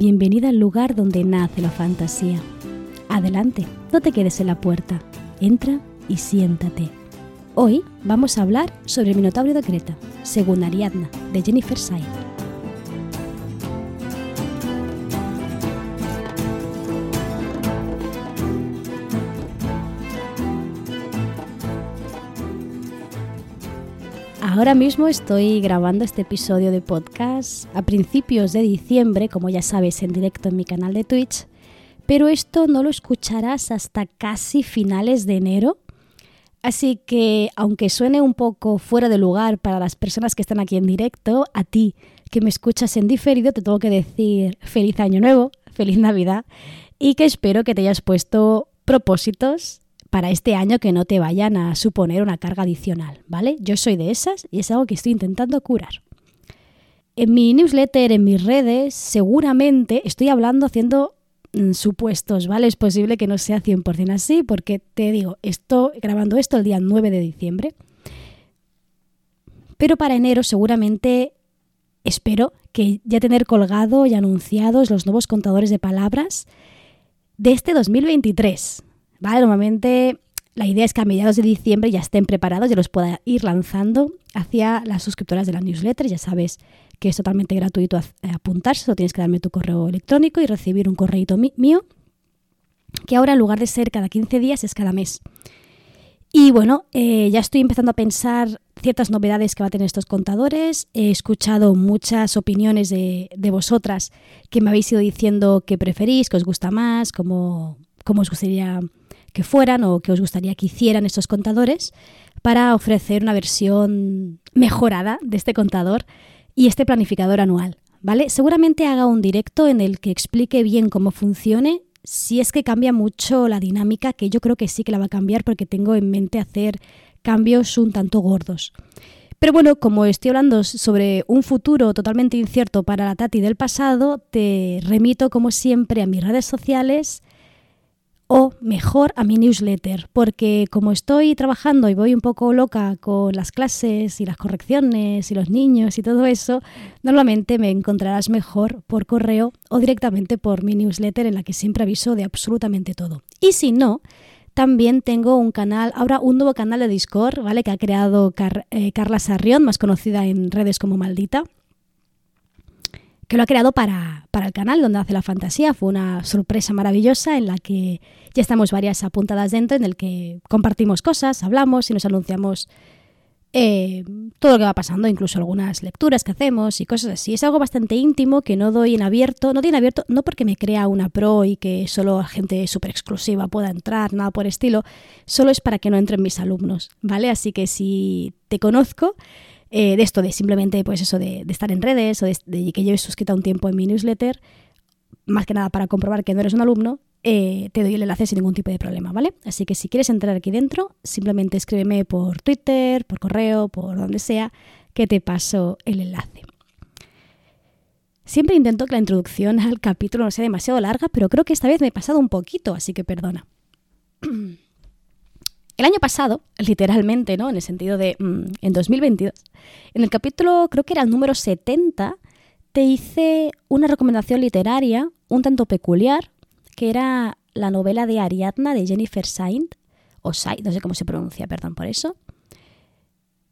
bienvenida al lugar donde nace la fantasía. Adelante, no te quedes en la puerta, entra y siéntate. Hoy vamos a hablar sobre el Minotauro de Creta, según Ariadna, de Jennifer Said. Ahora mismo estoy grabando este episodio de podcast a principios de diciembre, como ya sabes, en directo en mi canal de Twitch, pero esto no lo escucharás hasta casi finales de enero. Así que, aunque suene un poco fuera de lugar para las personas que están aquí en directo, a ti que me escuchas en diferido te tengo que decir feliz año nuevo, feliz Navidad y que espero que te hayas puesto propósitos para este año que no te vayan a suponer una carga adicional, ¿vale? Yo soy de esas y es algo que estoy intentando curar. En mi newsletter, en mis redes, seguramente estoy hablando haciendo mm, supuestos, ¿vale? Es posible que no sea 100% así porque te digo, estoy grabando esto el día 9 de diciembre. Pero para enero seguramente espero que ya tener colgado y anunciados los nuevos contadores de palabras de este 2023. ¿Vale? Normalmente la idea es que a mediados de diciembre ya estén preparados, y los pueda ir lanzando hacia las suscriptoras de la newsletter. Ya sabes que es totalmente gratuito eh, apuntarse, solo tienes que darme tu correo electrónico y recibir un correo mío, que ahora en lugar de ser cada 15 días es cada mes. Y bueno, eh, ya estoy empezando a pensar ciertas novedades que va a tener estos contadores. He escuchado muchas opiniones de, de vosotras que me habéis ido diciendo que preferís, que os gusta más, cómo, cómo os gustaría que fueran o que os gustaría que hicieran estos contadores para ofrecer una versión mejorada de este contador y este planificador anual. ¿Vale? Seguramente haga un directo en el que explique bien cómo funcione, si es que cambia mucho la dinámica, que yo creo que sí que la va a cambiar porque tengo en mente hacer cambios un tanto gordos. Pero bueno, como estoy hablando sobre un futuro totalmente incierto para la Tati del pasado, te remito como siempre a mis redes sociales o mejor a mi newsletter, porque como estoy trabajando y voy un poco loca con las clases y las correcciones y los niños y todo eso, normalmente me encontrarás mejor por correo o directamente por mi newsletter en la que siempre aviso de absolutamente todo. Y si no, también tengo un canal, ahora un nuevo canal de Discord, ¿vale? Que ha creado eh, Carla Sarrión, más conocida en redes como Maldita que lo ha creado para, para, el canal donde hace la fantasía. Fue una sorpresa maravillosa en la que ya estamos varias apuntadas dentro, en el que compartimos cosas, hablamos y nos anunciamos eh, todo lo que va pasando, incluso algunas lecturas que hacemos y cosas así. Es algo bastante íntimo que no doy en abierto, no doy en abierto, no porque me crea una pro y que solo gente súper exclusiva pueda entrar, nada por estilo, solo es para que no entren mis alumnos, ¿vale? Así que si te conozco, eh, de esto, de simplemente, pues eso, de, estar en redes o de, que lleves suscrita un tiempo en mi newsletter, más que nada para comprobar que no eres un alumno, eh, te doy el enlace sin ningún tipo de problema, ¿vale? Así que si quieres entrar aquí dentro, simplemente escríbeme por Twitter, por correo, por donde sea, que te paso el enlace. Siempre intento que la introducción al capítulo no sea demasiado larga, pero creo que esta vez me he pasado un poquito, así que perdona. El año pasado, literalmente, ¿no? En el sentido de mm, en 2022, en el capítulo, creo que era el número 70, te hice una recomendación literaria un tanto peculiar, que era la novela de Ariadna de Jennifer Saint, o Saint, no sé cómo se pronuncia, perdón por eso.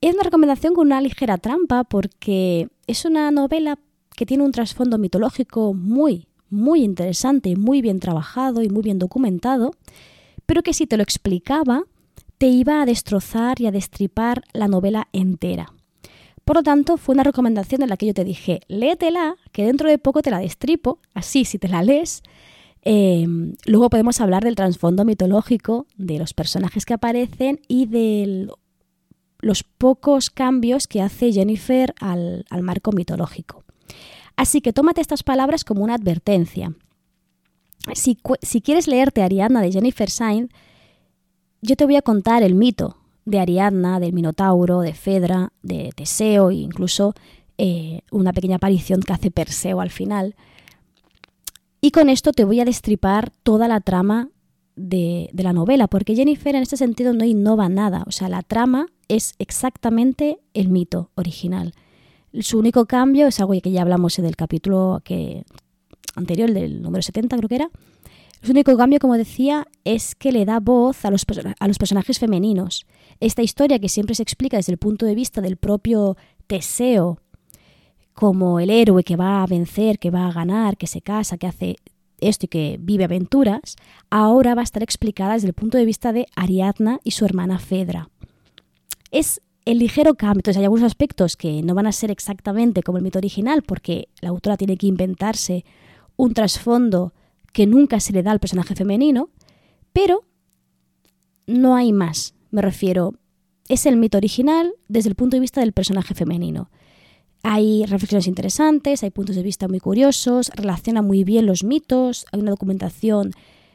Es una recomendación con una ligera trampa porque es una novela que tiene un trasfondo mitológico muy, muy interesante, muy bien trabajado y muy bien documentado, pero que si te lo explicaba, te iba a destrozar y a destripar la novela entera. Por lo tanto, fue una recomendación en la que yo te dije, léetela, que dentro de poco te la destripo, así si te la lees, em, luego podemos hablar del trasfondo mitológico, de los personajes que aparecen y de los pocos cambios que hace Jennifer al, marco mitológico. Así que tómate estas palabras como una advertencia. Si, quieres leerte Ariadna de Jennifer Sainz, yo te voy a contar el mito de Ariadna, del Minotauro, de Fedra, de Teseo e incluso eh, una pequeña aparición que hace Perseo al final. Y con esto te voy a destripar toda la trama de, la novela, porque Jennifer en este sentido no innova nada. O sea, la trama es exactamente el mito original. Su único cambio es algo que ya hablamos en el capítulo que anterior, del número 70 creo que era. El único cambio, como decía, es que le da voz a los, a los personajes femeninos. Esta historia que siempre se explica desde el punto de vista del propio Teseo, como el héroe que va a vencer, que va a ganar, que se casa, que hace esto y que vive aventuras, ahora va a estar explicada desde el punto de vista de Ariadna y su hermana Fedra. Es el ligero cambio, entonces hay algunos aspectos que no van a ser exactamente como el mito original, porque la autora tiene que inventarse un trasfondo que nunca se le da al personaje femenino, pero no hay más. Me refiero, es el mito original desde el punto de vista del personaje femenino. Hay reflexiones interesantes, hay puntos de vista muy curiosos, relaciona muy bien los mitos, hay una documentación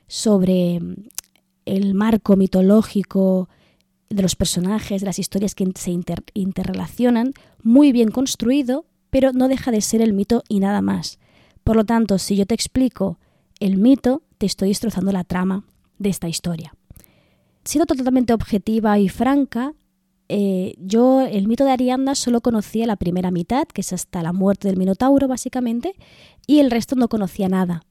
sobre mm, el marco mitológico de los personajes, de las historias que se interrelacionan, muy bien construido, pero no deja de ser el mito y nada más. Por lo tanto, si yo te explico el mito, te estoy destrozando la trama de esta historia. Siendo totalmente objetiva y franca, eh, yo el mito de Ariadna solo conocía la primera mitad, que es hasta la muerte del Minotauro básicamente, y el resto no conocía nada.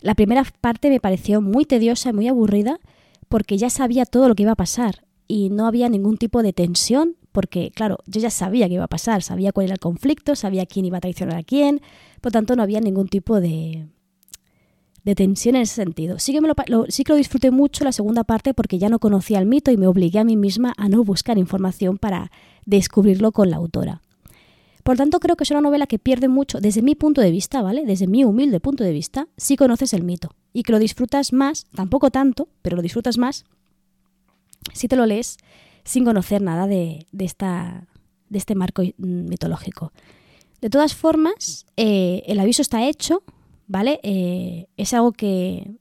La primera parte me pareció muy tediosa y muy aburrida porque ya sabía todo lo que iba a pasar y no había ningún tipo de tensión porque, claro, yo ya sabía qué iba a pasar, sabía cuál era el conflicto, sabía quién iba a traicionar a quién, por tanto no había ningún tipo de, de tensión en ese sentido. Sí que, lo, sí que lo disfruté mucho la segunda parte porque ya no conocía el mito y me obligué a mí misma a no buscar información para descubrirlo con la autora. Por tanto, creo que es una novela que pierde mucho, desde mi punto de vista, ¿vale? Desde mi humilde punto de vista, si conoces el mito y que lo disfrutas más, tampoco tanto, pero lo disfrutas más si te lo lees sin conocer nada de, esta, de este marco mitológico. De todas formas, eh, el aviso está hecho, ¿vale? Eh, es algo que,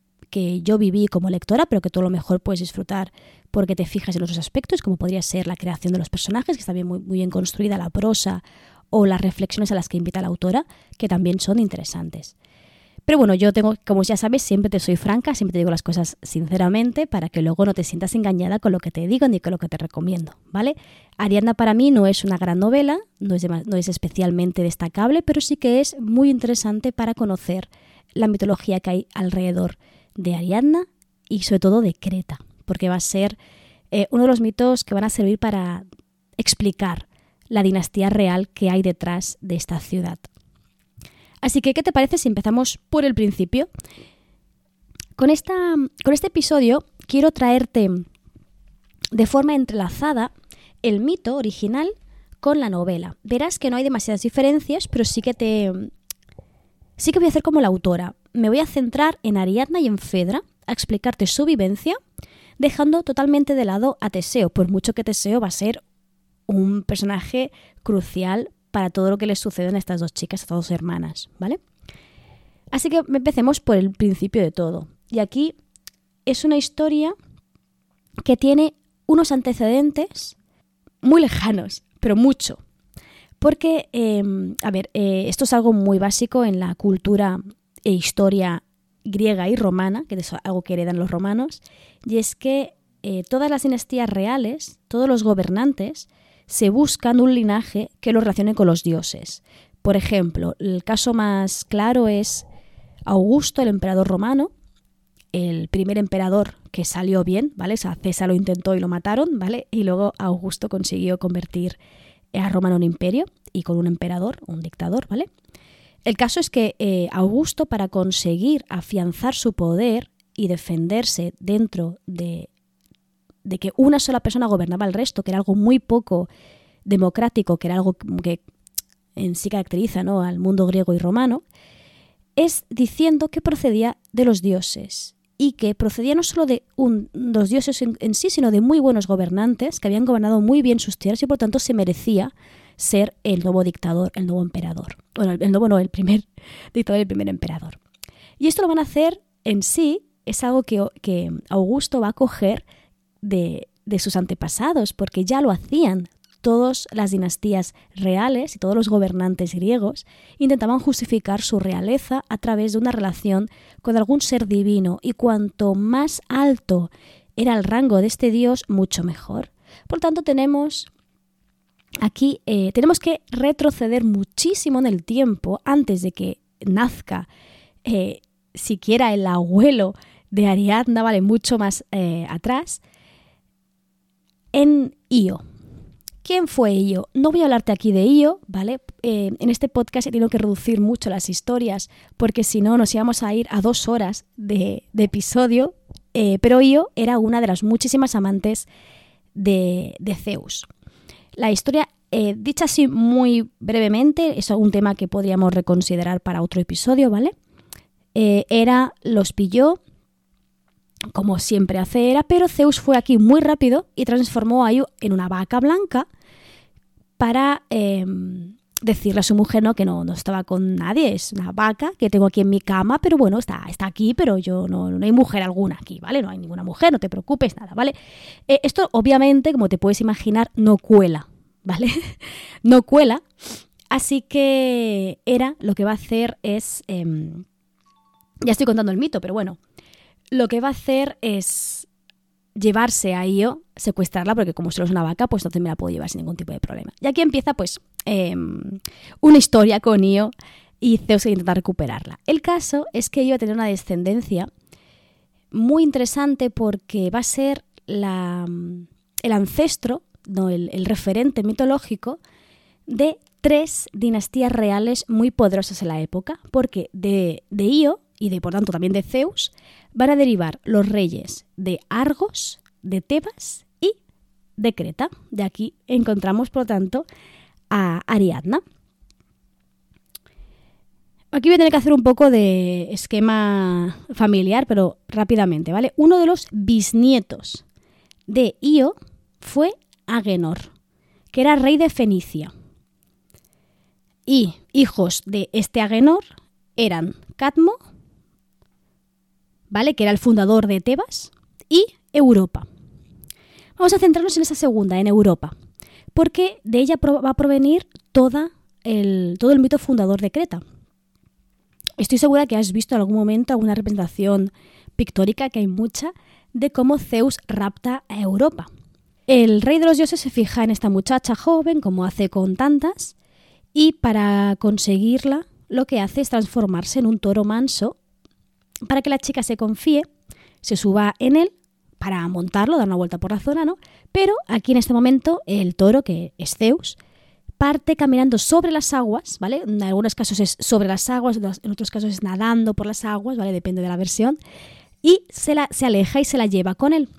yo viví como lectora, pero que tú a lo mejor puedes disfrutar porque te fijas en otros aspectos, como podría ser la creación de los personajes, que está bien, muy bien construida, la prosa o las reflexiones a las que invita la autora, que también son interesantes. Pero bueno, yo tengo, como ya sabes, siempre te soy franca, siempre te digo las cosas sinceramente para que luego no te sientas engañada con lo que te digo ni con lo que te recomiendo, ¿vale? Ariadna para mí no es una gran novela, no es, especialmente destacable, pero sí que es muy interesante para conocer la mitología que hay alrededor de Ariadna y sobre todo de Creta, porque va a ser eh, uno de los mitos que van a servir para explicar la dinastía real que hay detrás de esta ciudad. Así que, ¿qué te parece si empezamos por el principio? Con, esta, con este episodio quiero traerte de forma entrelazada el mito original con la novela. Verás que no hay demasiadas diferencias, pero sí que te. Sí que voy a hacer como la autora. Me voy a centrar en Ariadna y en Fedra, a explicarte su vivencia, dejando totalmente de lado a Teseo, por mucho que Teseo va a ser un personaje crucial para todo lo que les sucede a estas dos chicas, a estas dos hermanas, ¿vale? Así que empecemos por el principio de todo. Y aquí es una historia que tiene unos antecedentes muy lejanos, pero mucho. Porque, em, a ver, eh, esto es algo muy básico en la cultura e historia griega y romana, que es algo que heredan los romanos, y es que eh, todas las dinastías reales, todos los gobernantes, se buscan un linaje que lo relacione con los dioses. Por ejemplo, el caso más claro es Augusto, el emperador romano, el primer emperador que salió bien, ¿vale? César lo intentó y lo mataron, ¿vale? Y luego Augusto consiguió convertir a Roma en un imperio y con un emperador, un dictador, ¿vale? El caso es que eh, Augusto, para conseguir afianzar su poder y defenderse dentro de de que una sola persona gobernaba el resto, que era algo muy poco democrático, que era algo que en sí caracteriza ¿no? al mundo griego y romano, es diciendo que procedía de los dioses y que procedía no solo de los dioses en, sí, sino de muy buenos gobernantes que habían gobernado muy bien sus tierras y por tanto se merecía ser el nuevo dictador, el nuevo emperador. Bueno, el nuevo no, el primer dictador, el primer emperador. Y esto lo van a hacer en sí, es algo que, que Augusto va a coger de, sus antepasados, porque ya lo hacían. Todas las dinastías reales y todos los gobernantes griegos intentaban justificar su realeza a través de una relación con algún ser divino y cuanto más alto era el rango de este dios, mucho mejor. Por tanto, tenemos aquí, eh, tenemos que retroceder muchísimo en el tiempo antes de que nazca eh, siquiera el abuelo de Ariadna, ¿vale? Mucho más eh, atrás, en Io. ¿Quién fue Io? No voy a hablarte aquí de Io, ¿vale? Eh, en este podcast he tenido que reducir mucho las historias porque si no nos íbamos a ir a dos horas de, episodio, pero Io era una de las muchísimas amantes de, de Zeus. La historia eh, dicha así muy brevemente, es un tema que podríamos reconsiderar para otro episodio, ¿vale? Eh, era, los pilló, como siempre hace era, pero Zeus fue aquí muy rápido y transformó a Io en una vaca blanca para em, decirle a su mujer ¿no? que no, no estaba con nadie, es una vaca que tengo aquí en mi cama, pero bueno, está, está aquí, pero yo no, no hay mujer alguna aquí, ¿vale? No hay ninguna mujer, no te preocupes, nada, ¿vale? Eh, esto obviamente, como te puedes imaginar, no cuela, ¿vale? no cuela. Así que era lo que va a hacer es... Em, ya estoy contando el mito, pero bueno. Lo que va a hacer es llevarse a Io, secuestrarla, porque como solo es una vaca, pues entonces me la puedo llevar sin ningún tipo de problema. Y aquí empieza pues em, una historia con Io y Zeus que intenta recuperarla. El caso es que Io va a tener una descendencia muy interesante porque va a ser el ancestro no, el, referente mitológico de tres dinastías reales muy poderosas en la época, porque de, de Io y de por tanto también de Zeus van a derivar los reyes de Argos, de Tebas y de Creta. De aquí encontramos, por lo tanto, a Ariadna. Aquí voy a tener que hacer un poco de esquema familiar, pero rápidamente, ¿vale? Uno de los bisnietos de Io fue Agenor, que era rey de Fenicia. Y hijos de este Agenor eran Cadmo, ¿vale? que era el fundador de Tebas, y Europa. Vamos a centrarnos en esa segunda, en Europa, porque de ella va a provenir toda el, todo el mito fundador de Creta. Estoy segura que has visto en algún momento alguna representación pictórica, que hay mucha, de cómo Zeus rapta a Europa. El rey de los dioses se fija en esta muchacha joven, como hace con tantas, y para conseguirla lo que hace es transformarse en un toro manso para que la chica se confíe, se suba en él para montarlo, dar una vuelta por la zona, ¿no? Pero aquí en este momento el toro, que es Zeus, parte caminando sobre las aguas, ¿vale? En algunos casos es sobre las aguas, en otros casos es nadando por las aguas, ¿vale? Depende de la versión. Y se, la, se aleja y se la lleva con él.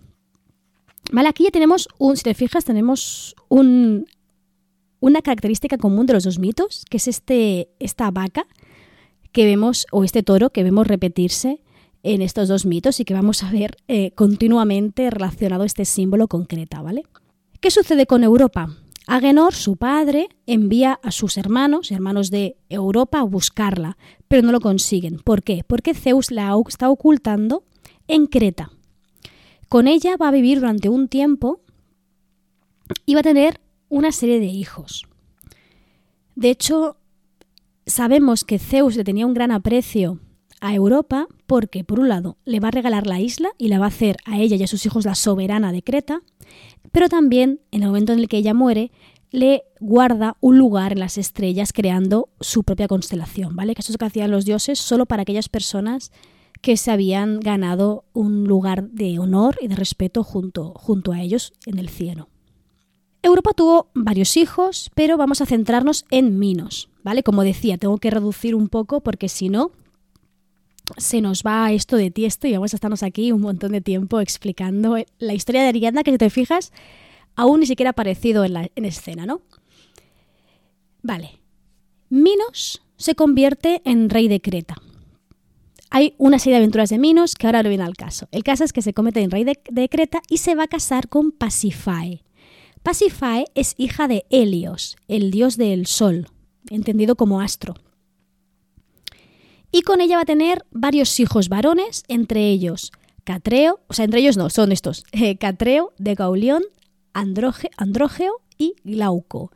Vale, aquí ya tenemos un, si te fijas, tenemos un, una característica común de los dos mitos, que es este, esta vaca que vemos, o este toro que vemos repetirse en estos dos mitos y que vamos a ver eh, continuamente relacionado este símbolo con Creta, ¿vale? ¿Qué sucede con Europa? Agenor, su padre, envía a sus hermanos, hermanos de Europa, a buscarla, pero no lo consiguen. ¿Por qué? Porque Zeus la está ocultando en Creta. Con ella va a vivir durante un tiempo y va a tener una serie de hijos. De hecho, sabemos que Zeus le tenía un gran aprecio a Europa porque, por un lado, le va a regalar la isla y la va a hacer a ella y a sus hijos la soberana de Creta, pero también, en el momento en el que ella muere, le guarda un lugar en las estrellas creando su propia constelación, ¿vale? Que eso es lo que hacían los dioses solo para aquellas personas que se habían ganado un lugar de honor y de respeto junto, junto a ellos en el cielo. Europa tuvo varios hijos, pero vamos a centrarnos en Minos, ¿vale? Como decía, tengo que reducir un poco porque si no, se nos va esto de tiesto y vamos a estarnos aquí un montón de tiempo explicando la historia de Ariadna, que si te fijas, aún ni siquiera ha aparecido en, la, en escena, ¿no? Vale. Minos se convierte en rey de Creta hay una serie de aventuras de Minos que ahora no viene al caso. El caso es que se comete en rey de, Creta y se va a casar con Pasifae. Pasifae es hija de Helios, el dios del sol, entendido como astro. Y con ella va a tener varios hijos varones, entre ellos Catreo, o sea, entre ellos no, son estos, eh, Catreo, de Gaulión, Andrógeo y Glauco.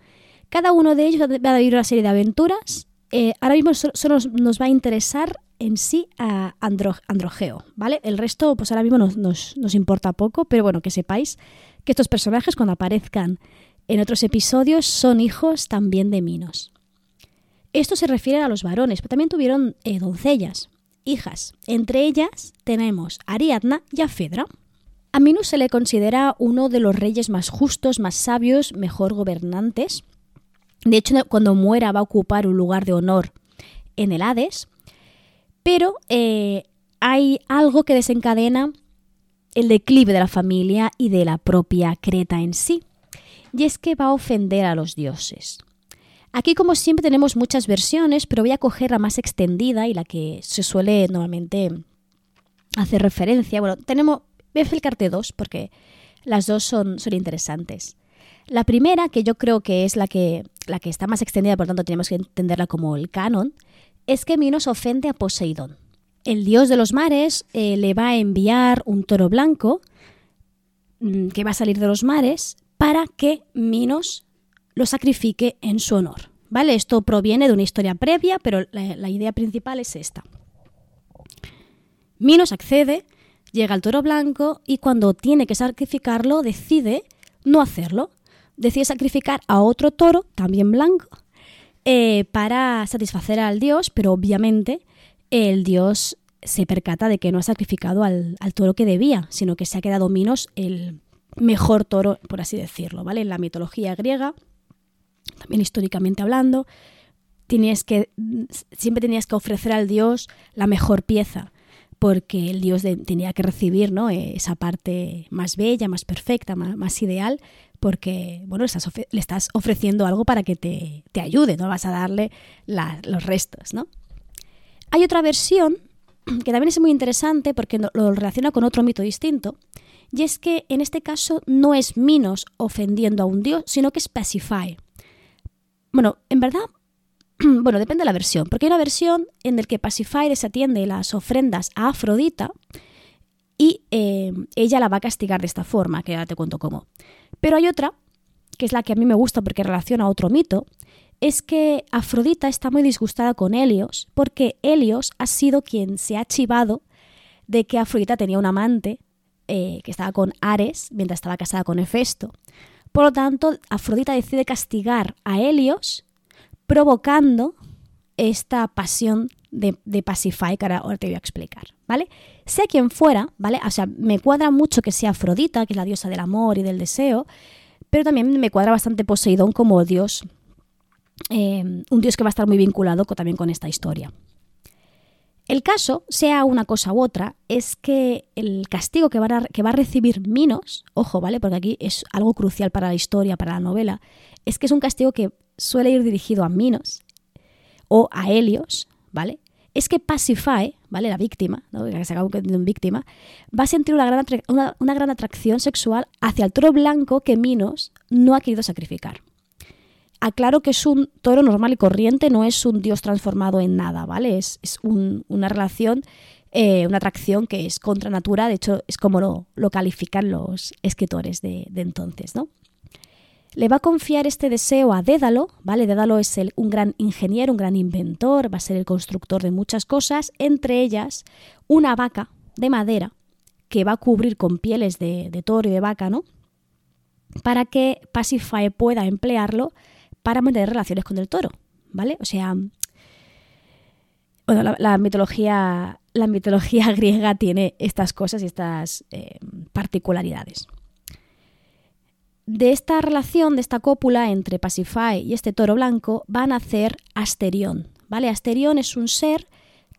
Cada uno de ellos va a vivir una serie de aventuras. Eh, ahora mismo solo nos va a interesar en sí a Androgeo, ¿vale? El resto, pues ahora mismo nos, importa poco, pero bueno, que sepáis que estos personajes cuando aparezcan en otros episodios son hijos también de Minos. Esto se refiere a los varones, pero también tuvieron eh, doncellas. hijas. Entre ellas tenemos a Ariadna y a Fedra. A Minos se le considera uno de los reyes más justos, más sabios, mejor gobernantes. De hecho, cuando muera va a ocupar un lugar de honor en el Hades. Pero eh, hay algo que desencadena el declive de la familia y de la propia Creta en sí. Y es que va a ofender a los dioses. Aquí, como siempre, tenemos muchas versiones, pero voy a coger la más extendida y la que se suele normalmente hacer referencia. Bueno, tenemos, voy a explicarte dos porque las dos son, son interesantes. La primera, que yo creo que es la que, la que está más extendida, por lo tanto tenemos que entenderla como el canon, es que Minos ofende a Poseidón. El dios de los mares eh, le va a enviar un toro blanco mm, que va a salir de los mares para que Minos lo sacrifique en su honor. ¿Vale? Esto proviene de una historia previa, pero la, idea principal es esta. Minos accede, llega al toro blanco y cuando tiene que sacrificarlo decide no hacerlo. Decide sacrificar a otro toro, también blanco, eh, para satisfacer al dios, pero obviamente el dios se percata de que no ha sacrificado al, al, toro que debía, sino que se ha quedado Minos el mejor toro, por así decirlo, ¿vale? En la mitología griega históricamente hablando, tenías que, siempre tenías que ofrecer al dios la mejor pieza, porque el dios tenía que recibir ¿no? esa parte más bella, más perfecta, más, ideal, porque bueno, le estás ofreciendo algo para que te, ayude, no vas a darle los restos. ¿no? Hay otra versión que también es muy interesante porque lo relaciona con otro mito distinto, y es que en este caso no es Minos ofendiendo a un dios, sino que es Pacify. Bueno, en verdad, bueno, depende de la versión, porque hay una versión en la que Pacify desatiende las ofrendas a Afrodita y eh, ella la va a castigar de esta forma, que ahora te cuento cómo. Pero hay otra, que es la que a mí me gusta porque relaciona a otro mito, es que Afrodita está muy disgustada con Helios porque Helios ha sido quien se ha chivado de que Afrodita tenía un amante eh, que estaba con Ares mientras estaba casada con Hefesto. Por lo tanto, Afrodita decide castigar a Helios, provocando esta pasión de, de Pacify, que ahora te voy a explicar, ¿vale? Sea quien fuera, ¿vale? O sea, me cuadra mucho que sea Afrodita, que es la diosa del amor y del deseo, pero también me cuadra bastante Poseidón como dios, eh, un dios que va a estar muy vinculado también con esta historia. El caso, sea una cosa u otra, es que el castigo que va, a, recibir Minos, ojo, ¿vale? Porque aquí es algo crucial para la historia, para la novela, es que es un castigo que suele ir dirigido a Minos o a Helios, ¿vale? Es que Pacify, ¿vale? La víctima, ¿no? que se en víctima, va a sentir una gran, una gran atracción sexual hacia el toro blanco que Minos no ha querido sacrificar. Aclaro que es un toro normal y corriente, no es un dios transformado en nada, ¿vale? Es, una relación, eh, una atracción que es contra natura, de hecho es como lo, califican los escritores de, entonces, ¿no? Le va a confiar este deseo a Dédalo, ¿vale? Dédalo es el, un gran ingeniero, un gran inventor, va a ser el constructor de muchas cosas, entre ellas una vaca de madera que va a cubrir con pieles de, de toro y de vaca, ¿no? Para que Pacify pueda emplearlo para mantener relaciones con el toro, ¿vale? O sea, la, mitología, la mitología griega tiene estas cosas y estas eh, particularidades. De esta relación, de esta cópula entre Pacify y este toro blanco, va a nacer Asterión, ¿vale? Asterión es un ser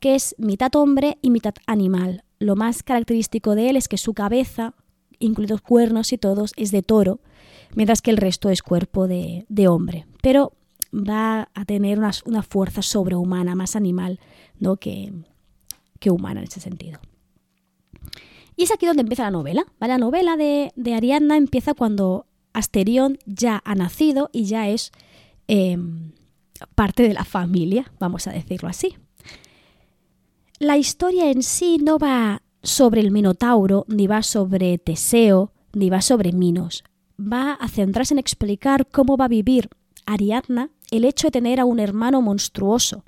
que es mitad hombre y mitad animal. Lo más característico de él es que su cabeza, incluidos cuernos y todos, es de toro mientras que el resto es cuerpo de, hombre. Pero va a tener una, fuerza sobrehumana, más animal ¿no? que, humana en ese sentido. Y es aquí donde empieza la novela. La novela de, Ariadna empieza cuando Asterión ya ha nacido y ya es em, parte de la familia, vamos a decirlo así. La historia en sí no va sobre el Minotauro, ni va sobre Teseo, ni va sobre Minos va a centrarse en explicar cómo va a vivir Ariadna el hecho de tener a un hermano monstruoso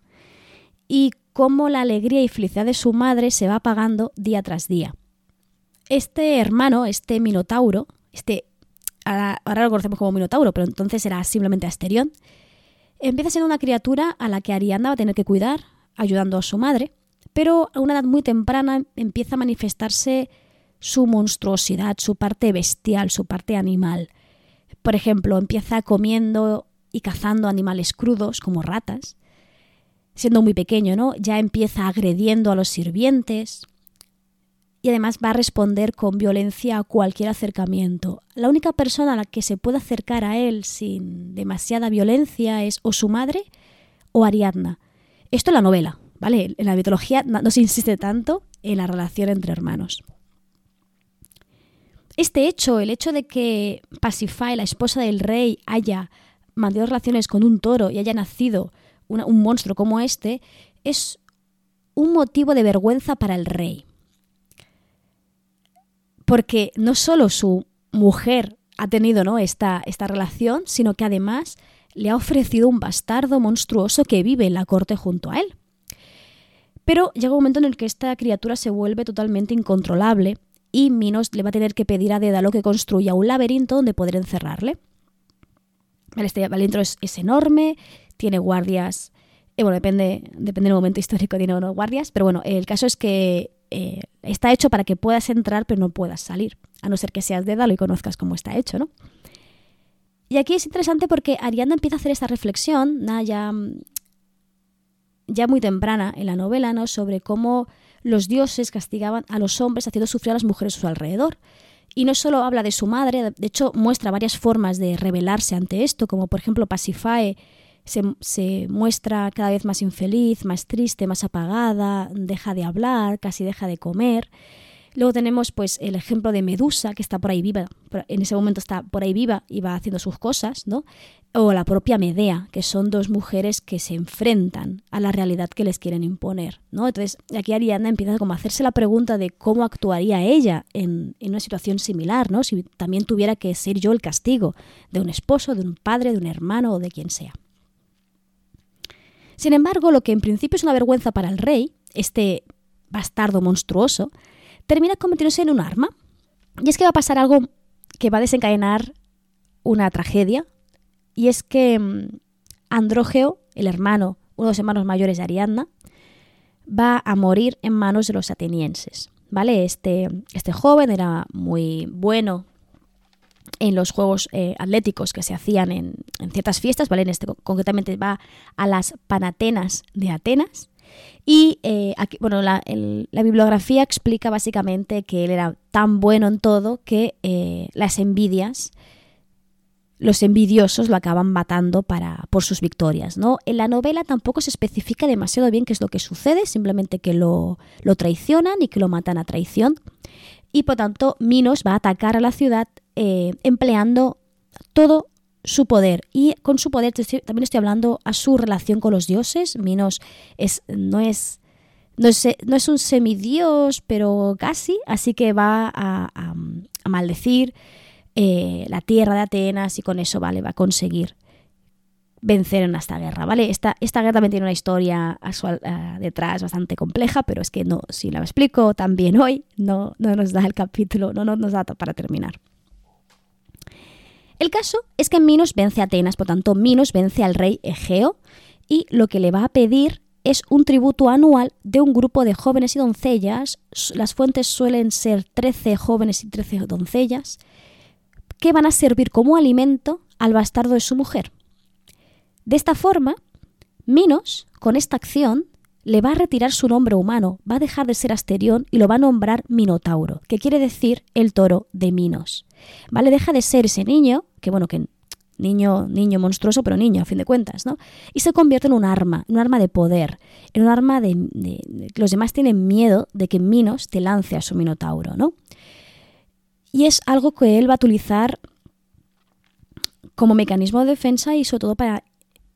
y cómo la alegría y felicidad de su madre se va apagando día tras día. Este hermano, este Minotauro, este ahora, lo conocemos como Minotauro, pero entonces era simplemente Asterión, empieza siendo una criatura a la que Ariadna va a tener que cuidar, ayudando a su madre, pero a una edad muy temprana empieza a manifestarse su monstruosidad, su parte bestial, su parte animal. Por ejemplo, empieza comiendo y cazando animales crudos como ratas. Siendo muy pequeño, ¿no? Ya empieza agrediendo a los sirvientes, y además va a responder con violencia a cualquier acercamiento. La única persona a la que se puede acercar a él sin demasiada violencia es o su madre o Ariadna. Esto en la novela, ¿vale? En la mitología no, se insiste tanto en la relación entre hermanos. Este hecho, el hecho de que Pasiphae, la esposa del rey, haya mantenido relaciones con un toro y haya nacido un monstruo como este, es un motivo de vergüenza para el rey porque no solo su mujer ha tenido ¿no? esta, esta relación, sino que además le ha ofrecido un bastardo monstruoso que vive en la corte junto a él. Pero llega un momento en el que esta criatura se vuelve totalmente incontrolable y Minos le va a tener que pedir a Dédalo que construya un laberinto donde poder encerrarle. Este laberinto es, es enorme, tiene guardias, eh, bueno, depende, depende del momento histórico, tiene unos guardias, pero bueno, el caso es que eh, está hecho para que puedas entrar pero no puedas salir, a no ser que seas Dédalo y conozcas cómo está hecho, ¿no? Y aquí es interesante porque Ariadna empieza a hacer esta reflexión, ya, ya muy temprana en la novela, ¿no? Sobre cómo los dioses castigaban a los hombres haciendo sufrir a las mujeres a su alrededor. Y no solo habla de su madre, de hecho muestra varias formas de rebelarse ante esto, como por ejemplo Pasiphae se, muestra cada vez más infeliz, más triste, más apagada, deja de hablar, casi deja de comer. Luego tenemos pues el ejemplo de Medusa, que está por ahí viva, en ese momento está por ahí viva y va haciendo sus cosas, ¿no? O la propia Medea, que son dos mujeres que se enfrentan a la realidad que les quieren imponer, ¿no? Entonces aquí Ariadna empieza como a hacerse la pregunta de cómo actuaría ella en, en una situación similar, ¿no? Si también tuviera que ser yo el castigo de un esposo, de un padre, de un hermano o de quien sea. Sin embargo, lo que en principio es una vergüenza para el rey, este bastardo monstruoso, termina convirtiéndose en un arma. Y es que va a pasar algo que va a desencadenar una tragedia, y es que mm, Andrógeo, el hermano, uno de los hermanos mayores de Ariadna, va a morir en manos de los atenienses. ¿Vale? Este, este joven era muy bueno en los juegos eh, atléticos que se hacían en, ciertas fiestas, ¿vale? En este concretamente va a las Panatenas de Atenas. Y eh, aquí, bueno, la, bibliografía explica básicamente que él era tan bueno en todo que eh, las envidias, los envidiosos lo acaban matando para, por sus victorias. ¿no? En la novela tampoco se especifica demasiado bien qué es lo que sucede, simplemente que lo, lo traicionan y que lo matan a traición. Y por tanto, Minos va a atacar a la ciudad eh, empleando todo su poder. Y con su poder también estoy hablando a su relación con los dioses. Minos es, no, es, no, es, no es un semidios, pero casi, así que va a, maldecir eh, la tierra de Atenas y con eso vale, va a conseguir vencer en esta guerra, ¿vale? Esta, esta guerra también tiene una historia uh, detrás bastante compleja, pero es que no, si la explico también hoy, no, no nos da el capítulo, no, no nos da para terminar. El caso es que Minos vence a Atenas, por tanto Minos vence al rey Egeo y lo que le va a pedir es un tributo anual de un grupo de jóvenes y doncellas, las fuentes suelen ser 13 jóvenes y 13 doncellas, que van a servir como alimento al bastardo de su mujer. De esta forma, Minos, con esta acción, le va a retirar su nombre humano, va a dejar de ser Asterión y lo va a nombrar Minotauro, que quiere decir el toro de Minos. ¿Vale? Deja de ser ese niño que bueno, que niño, niño monstruoso, pero niño a fin de cuentas, ¿no? Y se convierte en un arma, un arma de poder, en un arma de, los demás tienen miedo de que Minos te lance a su minotauro, ¿no? Y es algo que él va a utilizar como mecanismo de defensa y sobre todo para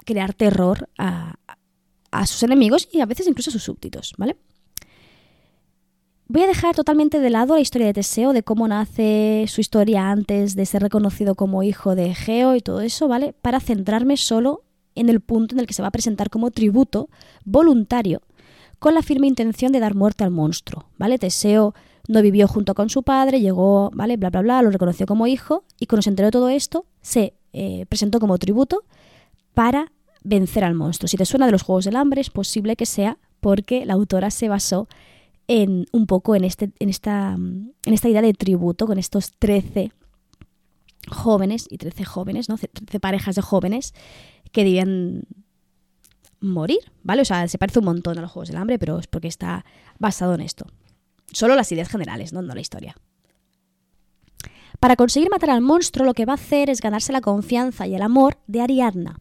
crear terror a, a sus enemigos y a veces incluso a sus súbditos, ¿vale? Voy a dejar totalmente de lado la historia de Teseo, de cómo nace su historia antes de ser reconocido como hijo de Egeo y todo eso, ¿vale? Para centrarme solo en el punto en el que se va a presentar como tributo voluntario con la firme intención de dar muerte al monstruo, ¿vale? Teseo no vivió junto con su padre, llegó, ¿vale? Bla, bla, bla, lo reconoció como hijo y cuando se enteró de todo esto, se eh, presentó como tributo para vencer al monstruo. Si te suena de los Juegos del Hambre, es posible que sea porque la autora se basó en un poco en, este, en, esta, en esta idea de tributo con estos 13 jóvenes y 13 jóvenes, ¿no? 13 parejas de jóvenes que debían morir, ¿vale? O sea, se parece un montón a los Juegos del Hambre, pero es porque está basado en esto. Solo las ideas generales, ¿no? No la historia. Para conseguir matar al monstruo, lo que va a hacer es ganarse la confianza y el amor de Ariadna.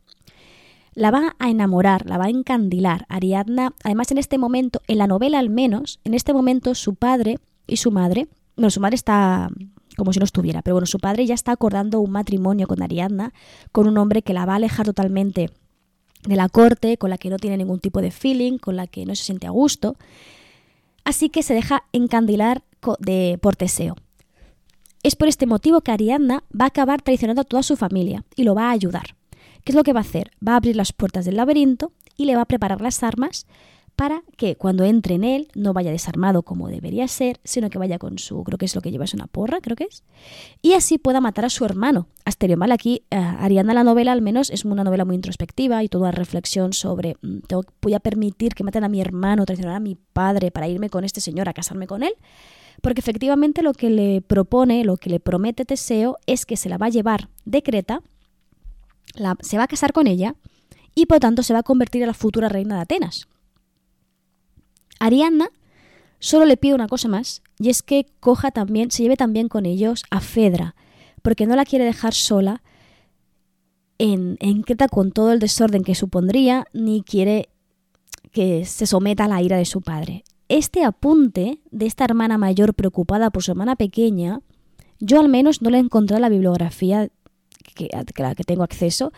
La va a enamorar, la va a encandilar. Ariadna, además en este momento, en la novela al menos, en este momento su padre y su madre, bueno, su madre está como si no estuviera, pero bueno, su padre ya está acordando un matrimonio con Ariadna, con un hombre que la va a alejar totalmente de la corte, con la que no tiene ningún tipo de feeling, con la que no se siente a gusto. Así que se deja encandilar de, por Teseo. Es por este motivo que Ariadna va a acabar traicionando a toda su familia y lo va a ayudar. ¿Qué es lo que va a hacer? Va a abrir las puertas del laberinto y le va a preparar las armas para que cuando entre en él no vaya desarmado como debería ser, sino que vaya con su, creo que es lo que lleva, es una porra, creo que es, y así pueda matar a su hermano. Asterio mal aquí, uh, Ariana la novela al menos es una novela muy introspectiva y toda reflexión sobre, mm, voy a permitir que maten a mi hermano, traicionar a mi padre para irme con este señor a casarme con él. Porque efectivamente lo que le propone, lo que le promete Teseo es que se la va a llevar de Creta, se va a casar con ella y por tanto se va a convertir en la futura reina de Atenas. Ariadna solo le pide una cosa más, y es que coja también, se lleve también con ellos a Fedra, porque no la quiere dejar sola en, en Creta con todo el desorden que supondría, ni quiere que se someta a la ira de su padre. Este apunte de esta hermana mayor preocupada por su hermana pequeña, yo al menos no le he encontrado en la bibliografía que, tengo acceso,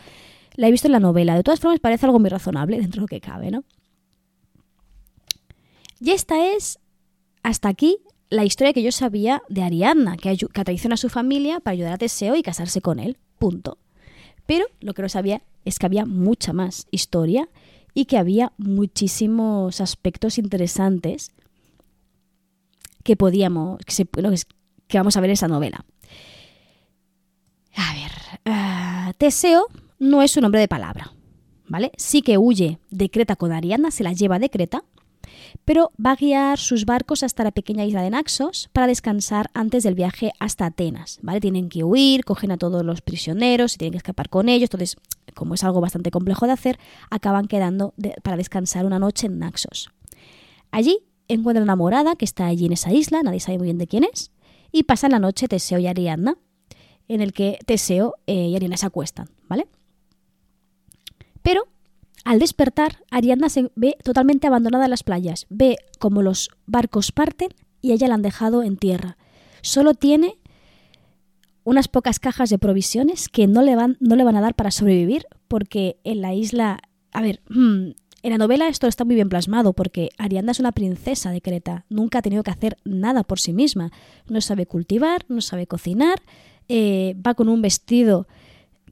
la he visto en la novela. De todas formas, parece algo muy razonable dentro de lo que cabe, ¿no? Y esta es, hasta aquí, la historia que yo sabía de Ariadna, que, que traiciona a su familia para ayudar a Teseo y casarse con él. Punto. Pero lo que no sabía es que había mucha más historia y que había muchísimos aspectos interesantes que podíamos, que, que vamos a ver en esa novela. A ver, uh, Teseo no es un hombre de palabra, ¿vale? Sí que huye de Creta con Ariadna, se la lleva de Creta, pero va a guiar sus barcos hasta la pequeña isla de Naxos para descansar antes del viaje hasta Atenas, ¿vale? Tienen que huir, cogen a todos los prisioneros y tienen que escapar con ellos, entonces, como es algo bastante complejo de hacer, acaban quedando para descansar una noche en Naxos. Allí encuentran una morada que está allí en esa isla, nadie sabe muy bien de quién es, y pasan la noche Teseo y Ariadna, en el que Teseo eh, y Ariadna se acuestan, ¿vale? Pero al despertar, Ariadna se ve totalmente abandonada en las playas. Ve como los barcos parten y ella la han dejado en tierra. Solo tiene unas pocas cajas de provisiones que no le van, no le van a dar para sobrevivir, porque en la isla. A ver, hmm, en la novela esto está muy bien plasmado, porque Ariadna es una princesa de Creta. Nunca ha tenido que hacer nada por sí misma. No sabe cultivar, no sabe cocinar, eh, va con un vestido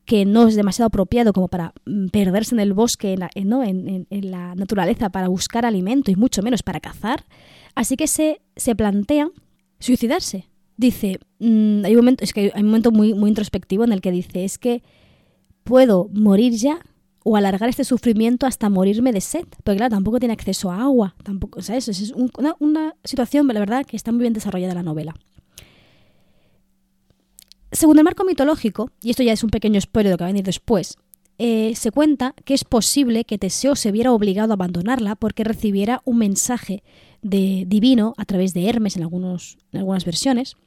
que no es demasiado apropiado como para mm, perderse en el bosque, en la, ¿no? en, la naturaleza, para buscar alimento y mucho menos para cazar. Así que se, se plantea suicidarse. Dice, mm, hay un momento, es que hay un momento muy, muy introspectivo en el que dice, es que puedo morir ya o alargar este sufrimiento hasta morirme de sed. Porque claro, tampoco tiene acceso a agua, tampoco, ¿sabes? Es una, situación, la verdad, que está muy bien desarrollada la novela. Según el marco mitológico, y esto ya es un pequeño spoiler de lo que va a venir después, eh, se cuenta que es posible que Teseo se viera obligado a abandonarla porque recibiera un mensaje de, divino a través de Hermes en, algunos, en algunas versiones,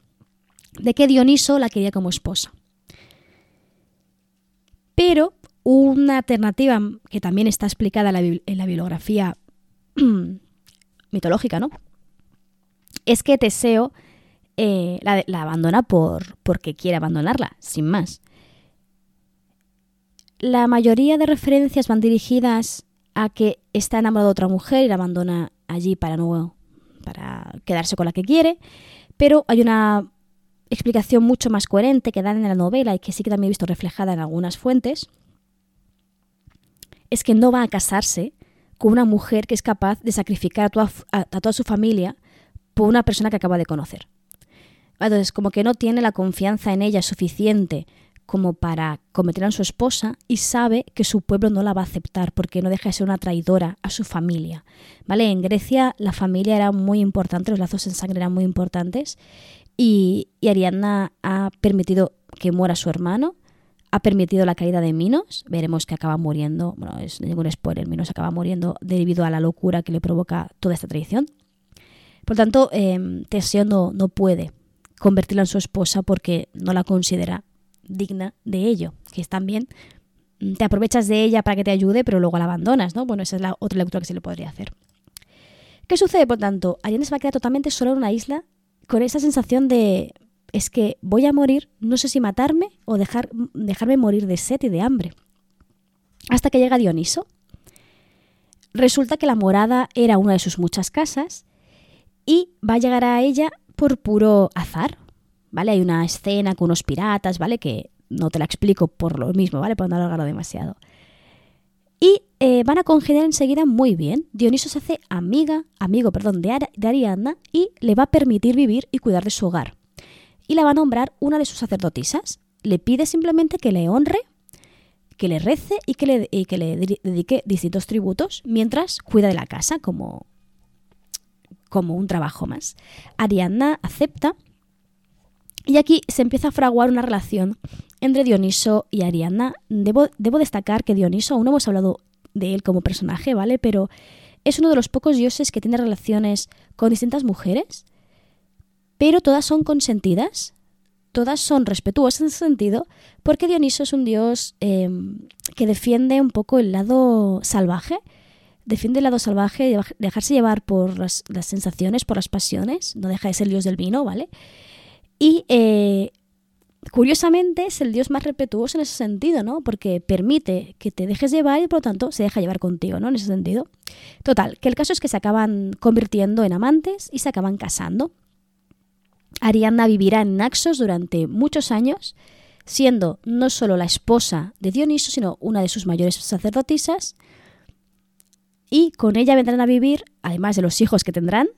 de que Dioniso la quería como esposa. Pero una alternativa que también está explicada en la bibliografía mitológica, ¿no? Es que Teseo eh, la, abandona por, porque quiere abandonarla, sin más. La mayoría de referencias van dirigidas a que está enamorado de otra mujer y la abandona allí para no para quedarse con la que quiere, pero hay una explicación mucho más coherente que dan en la novela y que sí que también he visto reflejada en algunas fuentes, es que no va a casarse con una mujer que es capaz de sacrificar a toda su familia por una persona que acaba de conocer. Entonces, como que no tiene la confianza en ella suficiente como para convertirla en su esposa y sabe que su pueblo no la va a aceptar porque no deja de ser una traidora a su familia. ¿Vale? En Grecia la familia era muy importante, los lazos en sangre eran muy importantes y, y Ariadna ha permitido que muera su hermano, ha permitido la caída de Minos, veremos que acaba muriendo, bueno, es ningún spoiler, Minos acaba muriendo debido a la locura que le provoca toda esta tradición. Por tanto, eh, Teseo no, no puede convertirla en su esposa porque no la considera digna de ello, que es también mm, te aprovechas de ella para que te ayude, pero luego la abandonas, ¿no? Bueno, esa es la otra lectura que se le podría hacer. ¿Qué sucede, por tanto? Ariadna se va a quedar totalmente sola en una isla con esa sensación de es que voy a morir, no sé si matarme o dejar, dejarme morir de sed y de hambre. Hasta que llega Dioniso. Resulta que la morada era una de sus muchas casas y va a llegar a ella por puro azar, ¿vale? Hay una escena con unos piratas, ¿vale? Que no te la explico por lo mismo, ¿vale? Para no alargarlo demasiado. Y eh, van a congeniar enseguida muy bien. Dioniso se hace amiga, amigo, perdón, de, Ariadna y le va a permitir vivir y cuidar de su hogar. Y la va a nombrar una de sus sacerdotisas. Le pide simplemente que le honre, que le rece y que le dedique distintos tributos mientras cuida de la casa como, como un trabajo más. Ariadna acepta y aquí se empieza a fraguar una relación entre Dioniso y Ariadna. Debo, debo, destacar que Dioniso, aún no hemos hablado de él como personaje, ¿vale? Pero es uno de los pocos dioses que tiene relaciones con distintas mujeres, pero todas son consentidas, todas son respetuosas en ese sentido, porque Dioniso es un dios eh, que defiende un poco el lado salvaje, defiende el lado salvaje, dejarse llevar por las, sensaciones, por las pasiones, no deja de ser el dios del vino, ¿vale? Y eh, curiosamente es el dios más respetuoso en ese sentido, ¿no? Porque permite que te dejes llevar y por lo tanto se deja llevar contigo, ¿no? En ese sentido. Total, que el caso es que se acaban convirtiendo en amantes y se acaban casando. Ariadna vivirá en Naxos durante muchos años, siendo no solo la esposa de Dioniso, sino una de sus mayores sacerdotisas, y con ella vendrán a vivir, además de los hijos que tendrán,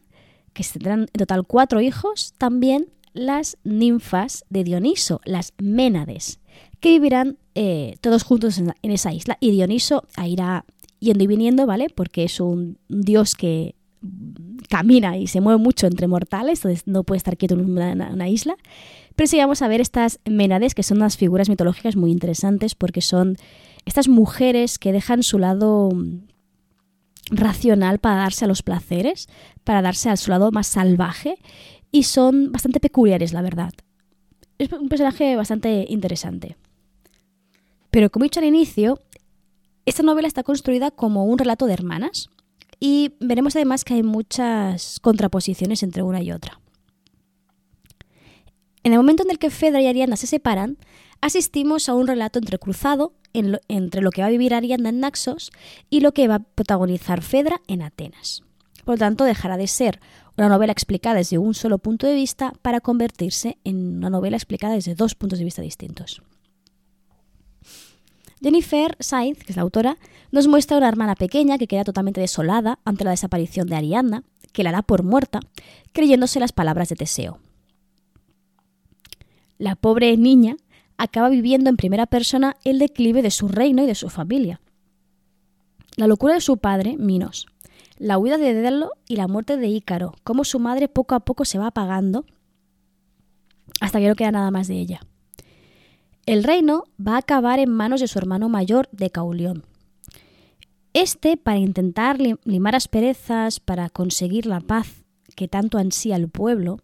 que tendrán en total cuatro hijos, también las ninfas de Dioniso, las Ménades, que vivirán eh, todos juntos en, esa isla. Y Dioniso irá yendo y viniendo, ¿vale? Porque es un dios que camina y se mueve mucho entre mortales, entonces no puede estar quieto en una, una isla. Pero sí vamos a ver estas Ménades, que son unas figuras mitológicas muy interesantes porque son estas mujeres que dejan su lado racional para darse a los placeres, para darse a su lado más salvaje y son bastante peculiares, la verdad. Es un personaje bastante interesante. Pero como he dicho al inicio, esta novela está construida como un relato de hermanas y veremos además que hay muchas contraposiciones entre una y otra. En el momento en el que Fedra y Ariana se separan, asistimos a un relato entrecruzado entre lo que va a vivir Ariadna en Naxos y lo que va a protagonizar Fedra en Atenas. Por lo tanto, dejará de ser una novela explicada desde un solo punto de vista para convertirse en una novela explicada desde dos puntos de vista distintos. Jennifer Sainz, que es la autora, nos muestra una hermana pequeña que queda totalmente desolada ante la desaparición de Ariadna, que la da por muerta, creyéndose las palabras de Teseo. La pobre niña acaba viviendo en primera persona el declive de su reino y de su familia. La locura de su padre, Minos, la huida de Dédalo y la muerte de Ícaro, cómo su madre poco a poco se va apagando hasta que no queda nada más de ella. El reino va a acabar en manos de su hermano mayor, de Caulión. Este, para intentar limar asperezas, para conseguir la paz que tanto ansía el pueblo,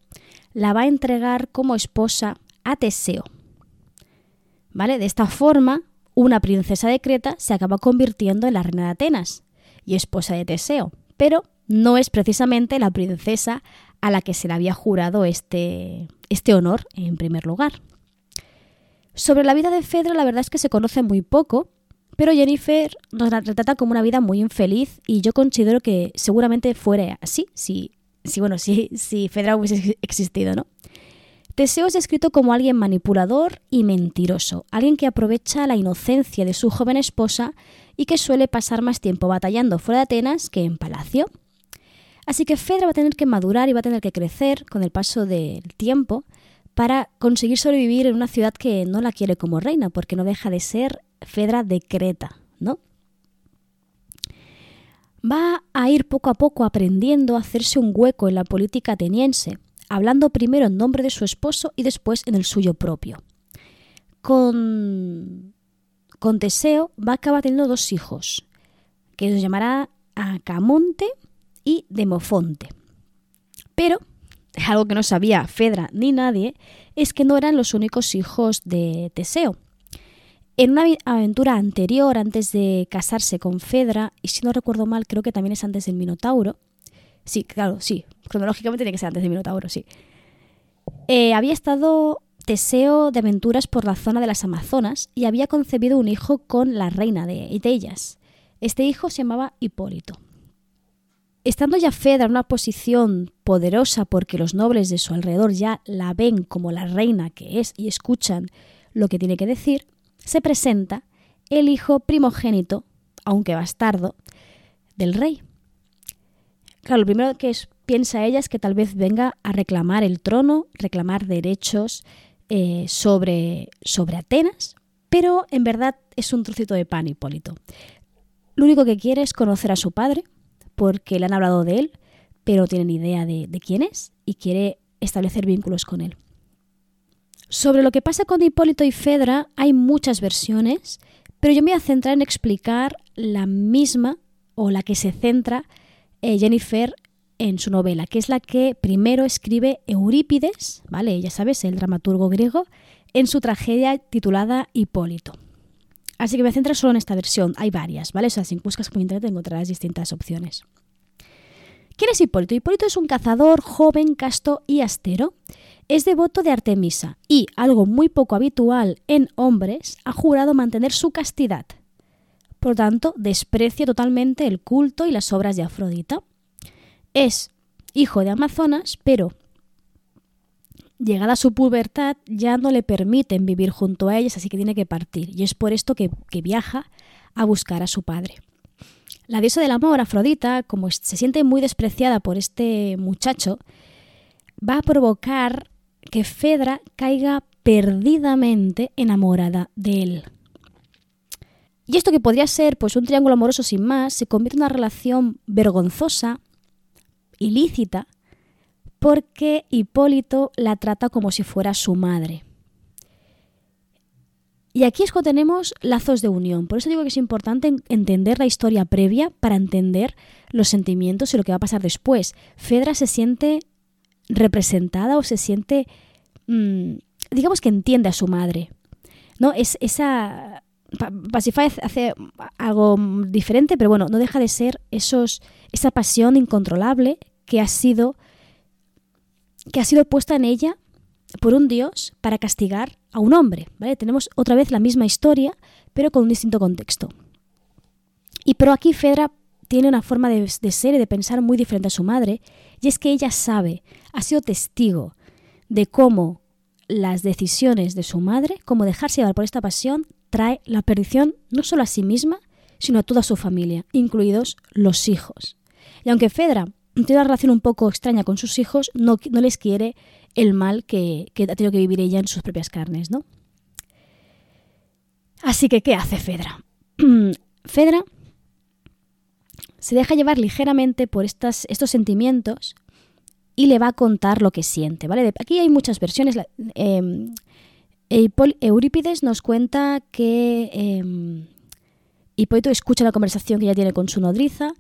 la va a entregar como esposa a Teseo, ¿Vale? De esta forma, una princesa de Creta se acaba convirtiendo en la reina de Atenas y esposa de Teseo, pero no es precisamente la princesa a la que se le había jurado este, este honor en primer lugar. Sobre la vida de Fedra la verdad es que se conoce muy poco, pero Jennifer nos la retrata como una vida muy infeliz y yo considero que seguramente fuera así, si, si bueno, si, si Fedra hubiese existido, ¿no? Teseo es descrito como alguien manipulador y mentiroso, alguien que aprovecha la inocencia de su joven esposa y que suele pasar más tiempo batallando fuera de Atenas que en palacio. Así que Fedra va a tener que madurar y va a tener que crecer con el paso del tiempo para conseguir sobrevivir en una ciudad que no la quiere como reina, porque no deja de ser Fedra de Creta, ¿no? Va a ir poco a poco aprendiendo a hacerse un hueco en la política ateniense, hablando primero en nombre de su esposo y después en el suyo propio. Con, con Teseo va a acabar teniendo dos hijos, que los llamará Acamonte y Demofonte. Pero algo que no sabía Fedra ni nadie, es que no eran los únicos hijos de Teseo. En una aventura anterior, antes de casarse con Fedra, y si no recuerdo mal, creo que también es antes del Minotauro. Sí, claro, sí. Cronológicamente tiene que ser antes del Minotauro, sí. Eh, había estado Teseo de aventuras por la zona de las Amazonas y había concebido un hijo con la reina de, de ellas. Este hijo se llamaba Hipólito. Estando ya Fedra en una posición poderosa porque los nobles de su alrededor ya la ven como la reina que es y escuchan lo que tiene que decir, se presenta el hijo primogénito, aunque bastardo, del rey. Claro, lo primero que piensa ella es que tal vez venga a reclamar el trono, reclamar derechos eh, sobre, sobre Atenas, pero en verdad es un trocito de pan Hipólito. Lo único que quiere es conocer a su padre, porque le han hablado de él, pero no tienen idea de, de quién es y quiere establecer vínculos con él. Sobre lo que pasa con Hipólito y Fedra hay muchas versiones, pero yo me voy a centrar en explicar la misma o la que se centra Jennifer en su novela, que es la que primero escribe Eurípides, ¿vale? Ya sabes, el dramaturgo griego, en su tragedia titulada Hipólito. Así que me centro solo en esta versión. Hay varias, ¿vale? O sea, si buscas por internet encontrarás distintas opciones. ¿Quién es Hipólito? Hipólito es un cazador joven, casto y astero. Es devoto de Artemisa y, algo muy poco habitual en hombres, ha jurado mantener su castidad. Por tanto, desprecia totalmente el culto y las obras de Afrodita. Es hijo de Amazonas, pero llegada a su pubertad ya no le permiten vivir junto a ellas, así que tiene que partir. Y es por esto que, viaja a buscar a su padre. La diosa del amor, Afrodita, como se siente muy despreciada por este muchacho, va a provocar que Fedra caiga perdidamente enamorada de él. Y esto que podría ser pues un triángulo amoroso sin más, se convierte en una relación vergonzosa, ilícita, porque Hipólito la trata como si fuera su madre. Y aquí es cuando tenemos lazos de unión. Por eso digo que es importante entender la historia previa para entender los sentimientos y lo que va a pasar después. Fedra se siente representada o se siente, mm, digamos que entiende a su madre. ¿No? Es esa Pacify hace algo diferente, pero bueno, no deja de ser esos, esa pasión incontrolable que ha sido que ha sido puesta en ella por un dios para castigar a un hombre. ¿vale? Tenemos otra vez la misma historia, pero con un distinto contexto. Y pero aquí Fedra tiene una forma de ser y de pensar muy diferente a su madre, y es que ella sabe, ha sido testigo de cómo las decisiones de su madre, cómo dejarse llevar por esta pasión, trae la perdición no solo a sí misma, sino a toda su familia, incluidos los hijos. Y aunque Fedra tiene una relación un poco extraña con sus hijos, no, no les quiere el mal que, ha tenido que vivir ella en sus propias carnes, ¿no? Así que, ¿qué hace Fedra? Fedra se deja llevar ligeramente por estas, estos sentimientos y le va a contar lo que siente, ¿vale? Aquí hay muchas versiones. Eh, Eurípides nos cuenta que eh, Hipólito escucha la conversación que ella tiene con su nodriza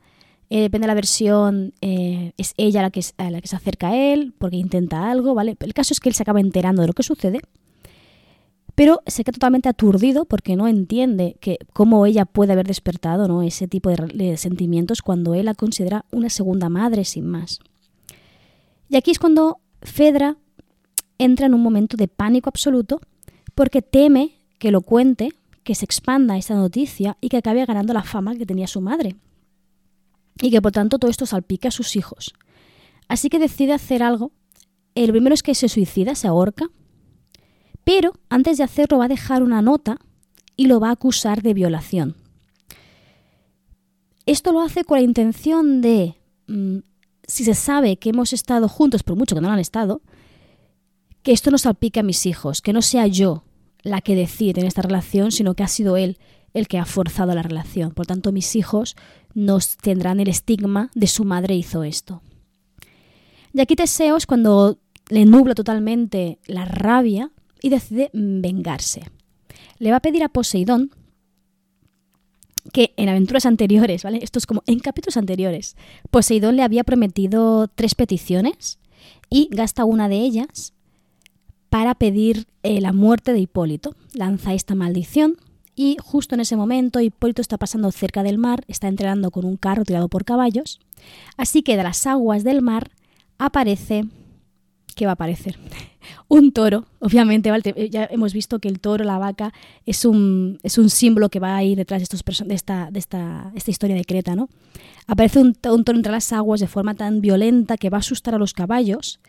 eh, depende de la versión, eh, es ella la que, la que se acerca a él porque intenta algo, ¿vale? El caso es que él se acaba enterando de lo que sucede, pero se queda totalmente aturdido porque no entiende que cómo ella puede haber despertado ¿no? ese tipo de, sentimientos cuando él la considera una segunda madre sin más. Y aquí es cuando Fedra entra en un momento de pánico absoluto porque teme que lo cuente, que se expanda esta noticia y que acabe ganando la fama que tenía su madre y que por tanto todo esto salpique a sus hijos. Así que decide hacer algo. El primero es que se suicida, se ahorca, pero antes de hacerlo va a dejar una nota y lo va a acusar de violación. Esto lo hace con la intención de, mm, si se sabe que hemos estado juntos, por mucho que no lo han estado, que esto no salpique a mis hijos, que no sea yo la que decide en esta relación, sino que ha sido él el que ha forzado la relación. Por tanto, mis hijos no tendrán el estigma de su madre hizo esto. Y aquí Teseo es cuando le nubla totalmente la rabia y decide vengarse. Le va a pedir a Poseidón que en aventuras anteriores, ¿vale? Esto es como en capítulos anteriores, Poseidón le había prometido tres peticiones y gasta una de ellas para pedir eh, la muerte de Hipólito. Lanza esta maldición y justo en ese momento Hipólito está pasando cerca del mar, está entrenando con un carro tirado por caballos, así que de las aguas del mar aparece... ¿Qué va a aparecer? un toro, obviamente, ya hemos visto que el toro, la vaca, es un, es un símbolo que va a ir detrás de, estos esta, de esta, esta, historia de Creta, ¿no? Aparece un, un, toro entre las aguas de forma tan violenta que va a asustar a los caballos,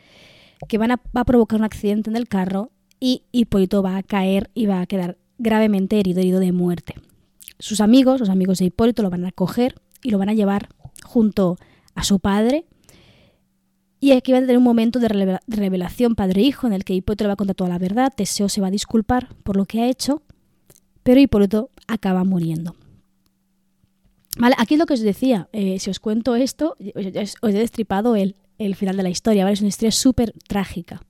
que van a, va a provocar un accidente en el carro y Hipólito va a caer y va a quedar gravemente herido, herido de muerte. Sus amigos, los amigos de Hipólito, lo van a coger y lo van a llevar junto a su padre. Y aquí va a tener un momento de revelación padre-hijo en el que Hipólito le va a contar toda la verdad, Teseo se va a disculpar por lo que ha hecho, pero Hipólito acaba muriendo. Vale, aquí es lo que os decía, eh, si os cuento esto, os he destripado el, el final de la historia, ¿vale? Es una historia súper trágica.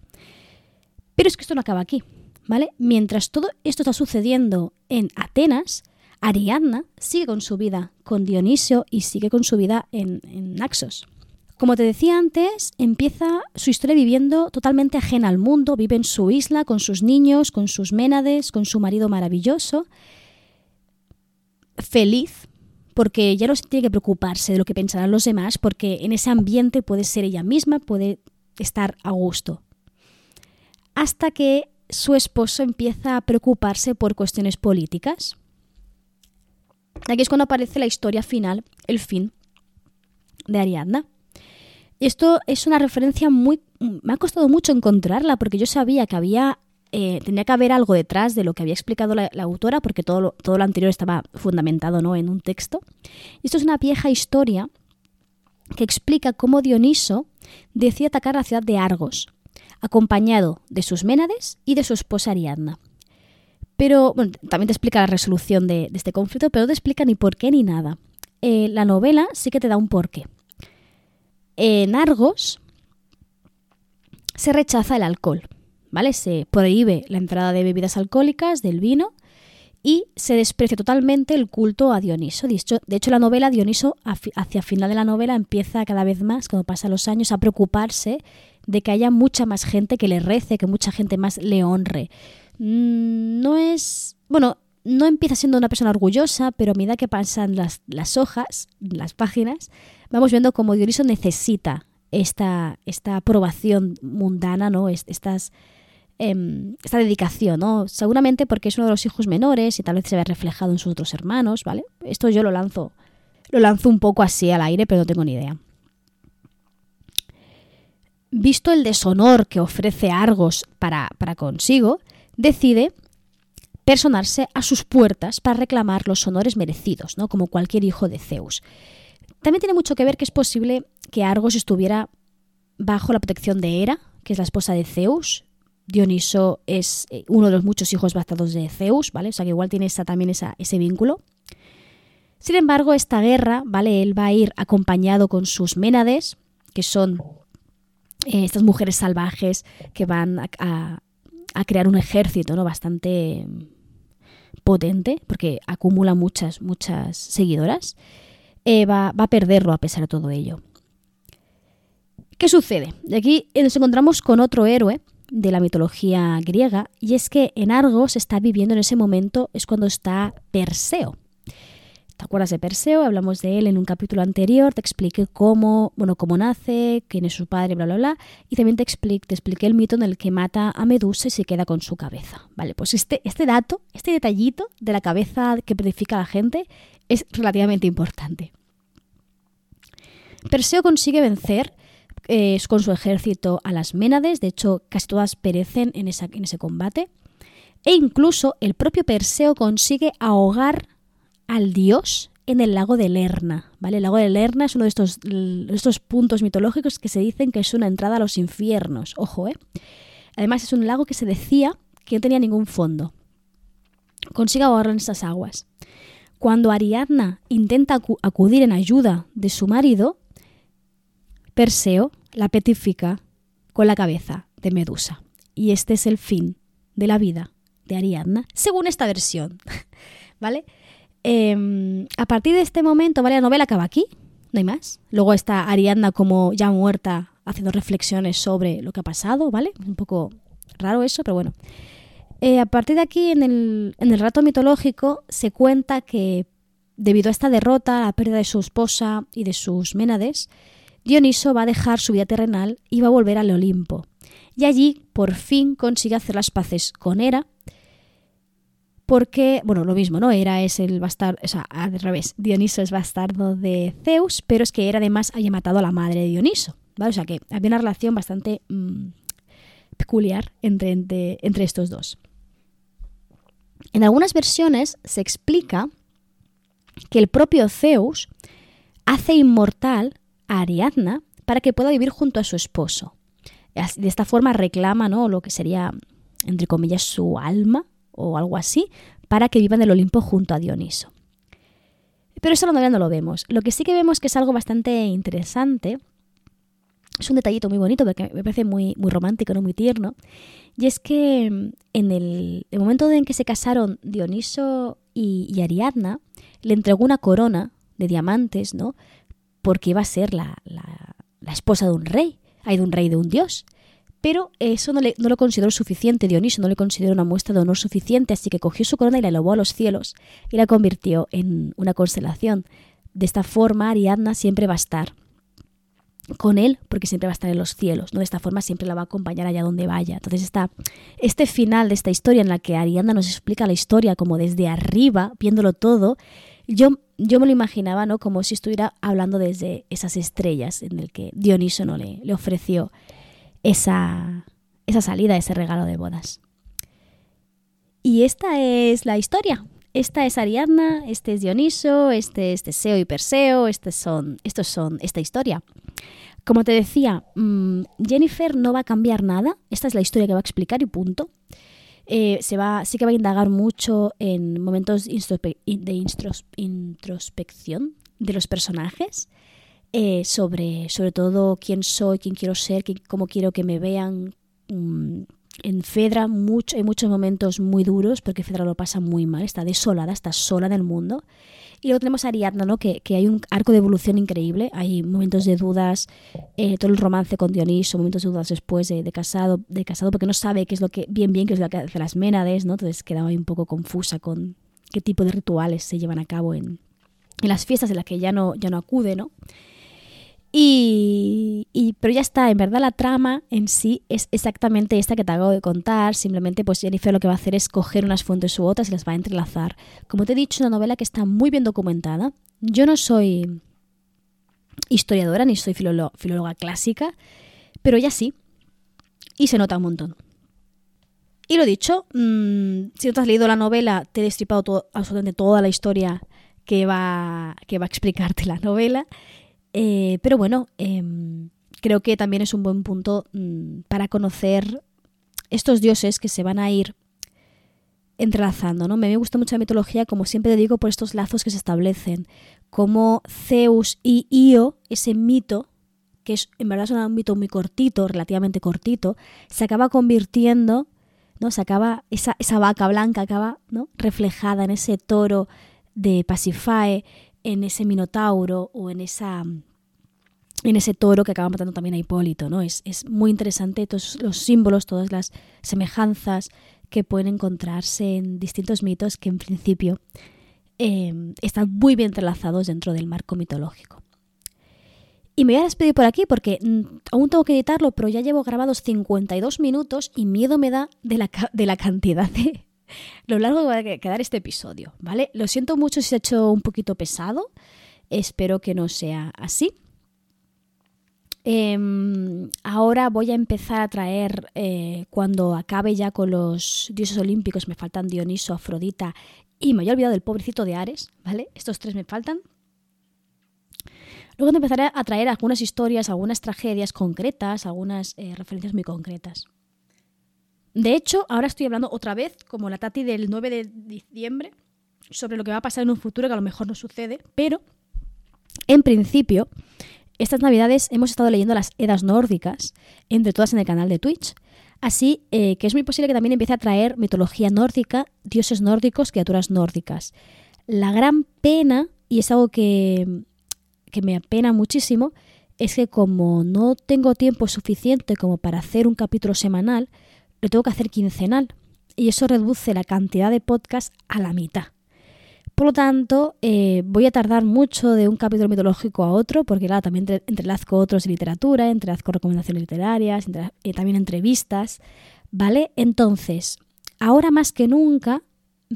Pero es que esto no acaba aquí. ¿vale? Mientras todo esto está sucediendo en Atenas, Ariadna sigue con su vida con Dionisio y sigue con su vida en, Naxos. Como te decía antes, empieza su historia viviendo totalmente ajena al mundo, vive en su isla con sus niños, con sus ménades, con su marido maravilloso, feliz, porque ya no tiene que preocuparse de lo que pensarán los demás, porque en ese ambiente puede ser ella misma, puede estar a gusto. Hasta que su esposo empieza a preocuparse por cuestiones políticas. Aquí es cuando aparece la historia final, el fin de Ariadna. Esto es una referencia muy... Me ha costado mucho encontrarla porque yo sabía que había... Eh, tenía que haber algo detrás de lo que había explicado la, autora porque todo lo, todo lo anterior estaba fundamentado ¿no? en un texto. Esto es una vieja historia que explica cómo Dioniso decide atacar la ciudad de Argos, acompañado de sus ménades y de su esposa Ariadna. Pero bueno, también te explica la resolución de, este conflicto, pero no te explica ni por qué ni nada. Eh, la novela sí que te da un porqué. En Argos se rechaza el alcohol, ¿vale? Se prohíbe la entrada de bebidas alcohólicas, del vino, y se desprecia totalmente el culto a Dioniso. De hecho, la novela, Dioniso, hacia final de la novela, empieza cada vez más, cuando pasan los años, a preocuparse de que haya mucha más gente que le rece, que mucha gente más le honre. Mm, no es. Bueno, no empieza siendo una persona orgullosa, pero a medida que pasan las, las hojas, las páginas, vamos viendo cómo Dioniso necesita esta, esta aprobación mundana, ¿no? Estas, em, esta dedicación, ¿no? Seguramente porque es uno de los hijos menores y tal vez se ve reflejado en sus otros hermanos, ¿vale? Esto yo lo lanzo, lo lanzo un poco así al aire, pero no tengo ni idea. Visto el deshonor que ofrece Argos para, para consigo, decide personarse a sus puertas para reclamar los honores merecidos, ¿no? como cualquier hijo de Zeus. También tiene mucho que ver que es posible que Argos estuviera bajo la protección de Hera, que es la esposa de Zeus. Dioniso es eh, uno de los muchos hijos bastados de Zeus, ¿vale? O sea que igual tiene esa, también ese vínculo. Sin embargo, esta guerra, ¿vale? Él va a ir acompañado con sus ménades, que son eh, estas mujeres salvajes que van a, crear un ejército ¿no? bastante potente, porque acumula muchas, muchas seguidoras, eh, va, va, a perderlo a pesar de todo ello. ¿Qué sucede? Y aquí nos encontramos con otro héroe de la mitología griega, y es que en Argos está viviendo en ese momento, es cuando está Perseo. ¿Te acuerdas de Perseo? Hablamos de él en un capítulo anterior, te expliqué cómo, bueno, cómo nace, quién es su padre, bla, bla, bla, y también te expliqué, te expliqué el mito en el que mata a Medusa y se queda con su cabeza. Vale, pues este, este dato, este detallito de la cabeza que purifica a la gente es relativamente importante. Perseo consigue vencer eh, con su ejército a las Ménades, de hecho casi todas perecen en, esa, en ese combate, e incluso el propio Perseo consigue ahogar al dios en el lago de Lerna. ¿vale? El lago de Lerna es uno de estos, estos puntos mitológicos que se dicen que es una entrada a los infiernos. Ojo, ¿eh? Además es un lago que se decía que no tenía ningún fondo. Consigue ahogarlo en estas aguas. Cuando Ariadna intenta acudir en ayuda de su marido, Perseo la petifica con la cabeza de Medusa. Y este es el fin de la vida de Ariadna, según esta versión. ¿Vale? Em, a partir de este momento, ¿vale? La novela acaba aquí, no hay más. Luego está Ariadna como ya muerta haciendo reflexiones sobre lo que ha pasado, ¿vale? Un poco raro eso, pero bueno. Eh, a partir de aquí, en el, en el rato mitológico, se cuenta que debido a esta derrota, a la pérdida de su esposa y de sus ménades, Dioniso va a dejar su vida terrenal y va a volver al Olimpo. Y allí, por fin, consigue hacer las paces con Hera, porque, bueno, lo mismo, ¿no? Hera es el bastardo, o sea, al revés, Dioniso es bastardo de Zeus, pero es que Hera además haya matado a la madre de Dioniso. O sea que había una relación bastante mm, peculiar entre, entre estos dos. En algunas versiones se explica que el propio Zeus hace inmortal a Ariadna para que pueda vivir junto a su esposo. De esta forma reclama ¿no? lo que sería, entre comillas, su alma o algo así, para que vivan el Olimpo junto a Dioniso. Pero eso todavía no lo vemos. Lo que sí que vemos que es algo bastante interesante, es un detallito muy bonito porque me parece muy, muy romántico, ¿no? muy tierno, y es que mm, en el, momento en que se casaron Dioniso y, Ariadna, le entregó una corona de diamantes, ¿no? Porque iba a ser la, esposa de un rey, hay de un rey de un dios. Pero eso no, le, lo consideró suficiente, Dioniso no le consideró una muestra de honor suficiente, así que cogió su corona y la elevó a los cielos y la convirtió en una constelación. De esta forma, Ariadna siempre va a estar con él porque siempre va a estar en los cielos, ¿no? De esta forma siempre la va a acompañar allá donde vaya. Entonces está este final de esta historia en la que Ariadna nos explica la historia como desde arriba, viéndolo todo, yo, yo me lo imaginaba, ¿no? Como si estuviera hablando desde esas estrellas en el que Dioniso no le, le ofreció esa, esa salida, ese regalo de bodas. Y esta es la historia. Esta es Ariadna, este es Dioniso, este es Teseo y Perseo, este son, estos son esta historia. Como te decía, mm, Jennifer no va a cambiar nada. Esta es la historia que va a explicar y punto. Eh, se va, sí que va a indagar mucho en momentos de introspección de los personajes. Eh, sobre, sobre todo quién soy, quién quiero ser, cómo quiero que me vean. Mm, en Fedra mucho, hay muchos momentos muy duros porque Fedra lo pasa muy mal, está desolada, está sola en el mundo. Y luego tenemos a Ariadna, ¿no? que, que hay un arco de evolución increíble, hay momentos de dudas, eh, todo el romance con Dioniso, momentos de dudas después de, casado, de casado, porque no sabe qué es lo que, bien, bien, qué es lo que hace las Ménades, ¿no? entonces quedaba ahí un poco confusa con qué tipo de rituales se llevan a cabo en, en las fiestas en las que ya no, ya no acude, ¿no? Pero ya está, en verdad la trama en sí es exactamente esta que te acabo de contar, simplemente pues Jennifer lo que va a hacer es coger unas fuentes u otras y las va a entrelazar. Como te he dicho, una novela que está muy bien documentada. Yo no soy historiadora ni soy filóloga clásica, pero ella sí, y se nota un montón. Y lo dicho, mm, si no te has leído la novela, te he destripado absolutamente toda la historia que va, que va a explicarte la novela. Eh, pero bueno, em, creo que también es un buen punto mm, para conocer estos dioses que se van a ir entrelazando, ¿no? Me gusta mucho la mitología, como siempre digo, por estos lazos que se establecen, como Zeus y Io, ese mito, que es en verdad es un mito muy cortito, relativamente cortito, se acaba convirtiendo, ¿no? Se acaba, esa, esa vaca blanca acaba, ¿no? reflejada en ese toro de Pasifae, en ese minotauro o en esa en ese toro que acaba matando también a Hipólito, ¿no? Es, muy interesante todos los símbolos, todas las semejanzas que pueden encontrarse en distintos mitos que en principio em, están muy bien entrelazados dentro del marco mitológico. Y me voy a despedir por aquí porque mm, aún tengo que editarlo, pero ya llevo grabados 52 minutos y miedo me da de la, de la cantidad de, lo largo que va a quedar este episodio, ¿vale? Lo siento mucho si se ha hecho un poquito pesado, espero que no sea así. Em, ahora voy a empezar a traer, eh, cuando acabe ya con los dioses olímpicos, me faltan Dioniso, Afrodita y me había olvidado del pobrecito de Ares, ¿vale? Estos tres me faltan. Luego empezaré a traer algunas historias, algunas tragedias concretas, algunas eh, referencias muy concretas. de hecho, ahora estoy hablando otra vez, como la Tati del 9 de diciembre, sobre lo que va a pasar en un futuro que a lo mejor no sucede, pero en principio, estas navidades hemos estado leyendo las Edas nórdicas, entre todas en el canal de Twitch. Así eh, que es muy posible que también empiece a traer mitología nórdica, dioses nórdicos, criaturas nórdicas. La gran pena, y es algo que, que me apena muchísimo, es que como no tengo tiempo suficiente como para hacer un capítulo semanal, lo tengo que hacer quincenal. Y eso reduce la cantidad de podcast a la mitad. Por lo tanto, eh, voy a tardar mucho de un capítulo mitológico a otro, porque claro, también entrelazco otros de literatura, entrelazco recomendaciones literarias, y también entrevistas, ¿vale? Entonces, ahora más que nunca,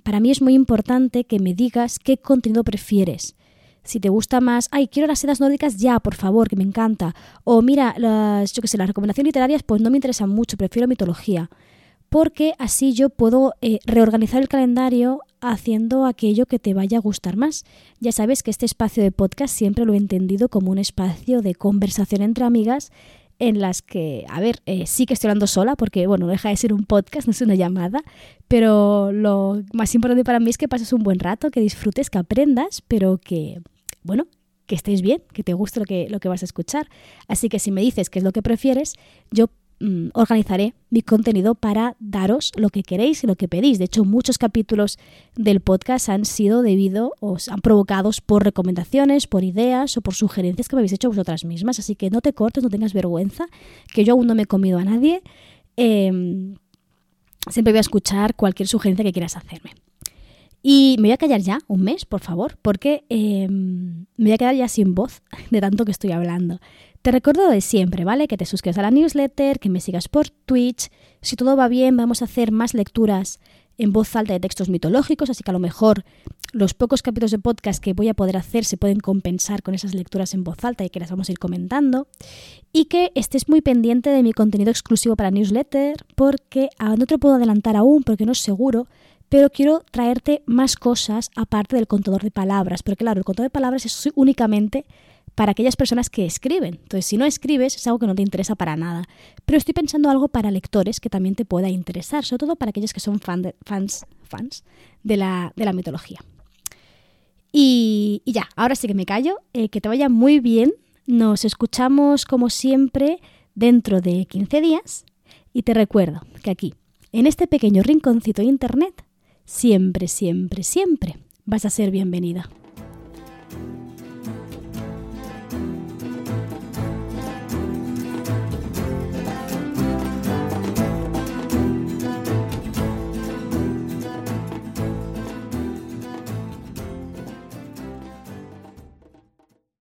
para mí es muy importante que me digas qué contenido prefieres. Si te gusta más, ay, quiero las sedas nórdicas ya, por favor, que me encanta. O mira, las, yo qué sé, las recomendaciones literarias, pues no me interesan mucho, prefiero mitología porque así yo puedo eh, reorganizar el calendario haciendo aquello que te vaya a gustar más. Ya sabes que este espacio de podcast siempre lo he entendido como un espacio de conversación entre amigas en las que, a ver, eh, sí que estoy hablando sola porque, bueno, deja de ser un podcast, no es una llamada, pero lo más importante para mí es que pases un buen rato, que disfrutes, que aprendas, pero que, bueno, que estés bien, que te guste lo que, lo que vas a escuchar. Así que si me dices qué es lo que prefieres, yo Mm, organizaré mi contenido para daros lo que queréis y lo que pedís. De hecho, muchos capítulos del podcast han sido debido o han provocados por recomendaciones, por ideas o por sugerencias que me habéis hecho vosotras mismas. Así que no te cortes, no tengas vergüenza, que yo aún no me he comido a nadie. Em, siempre voy a escuchar cualquier sugerencia que quieras hacerme. Y me voy a callar ya un mes, por favor, porque em, me voy a quedar ya sin voz de tanto que estoy hablando. Te recuerdo de siempre, ¿vale? Que te suscribas a la newsletter, que me sigas por Twitch. Si todo va bien, vamos a hacer más lecturas en voz alta de textos mitológicos, así que a lo mejor los pocos capítulos de podcast que voy a poder hacer se pueden compensar con esas lecturas en voz alta y que las vamos a ir comentando. Y que estés muy pendiente de mi contenido exclusivo para newsletter, porque ah, no te lo puedo adelantar aún porque no es seguro, pero quiero traerte más cosas aparte del contador de palabras, porque claro, el contador de palabras es únicamente para aquellas personas que escriben. Entonces, si no escribes, es algo que no te interesa para nada. Pero estoy pensando algo para lectores que también te pueda interesar, sobre todo para aquellos que son fans, fans de la, mitología. Y, ya, ahora sí que me callo. Eh, que te vaya muy bien. Nos escuchamos como siempre dentro de 15 días. Y te recuerdo que aquí, en este pequeño rinconcito de Internet, siempre, siempre, siempre vas a ser bienvenida.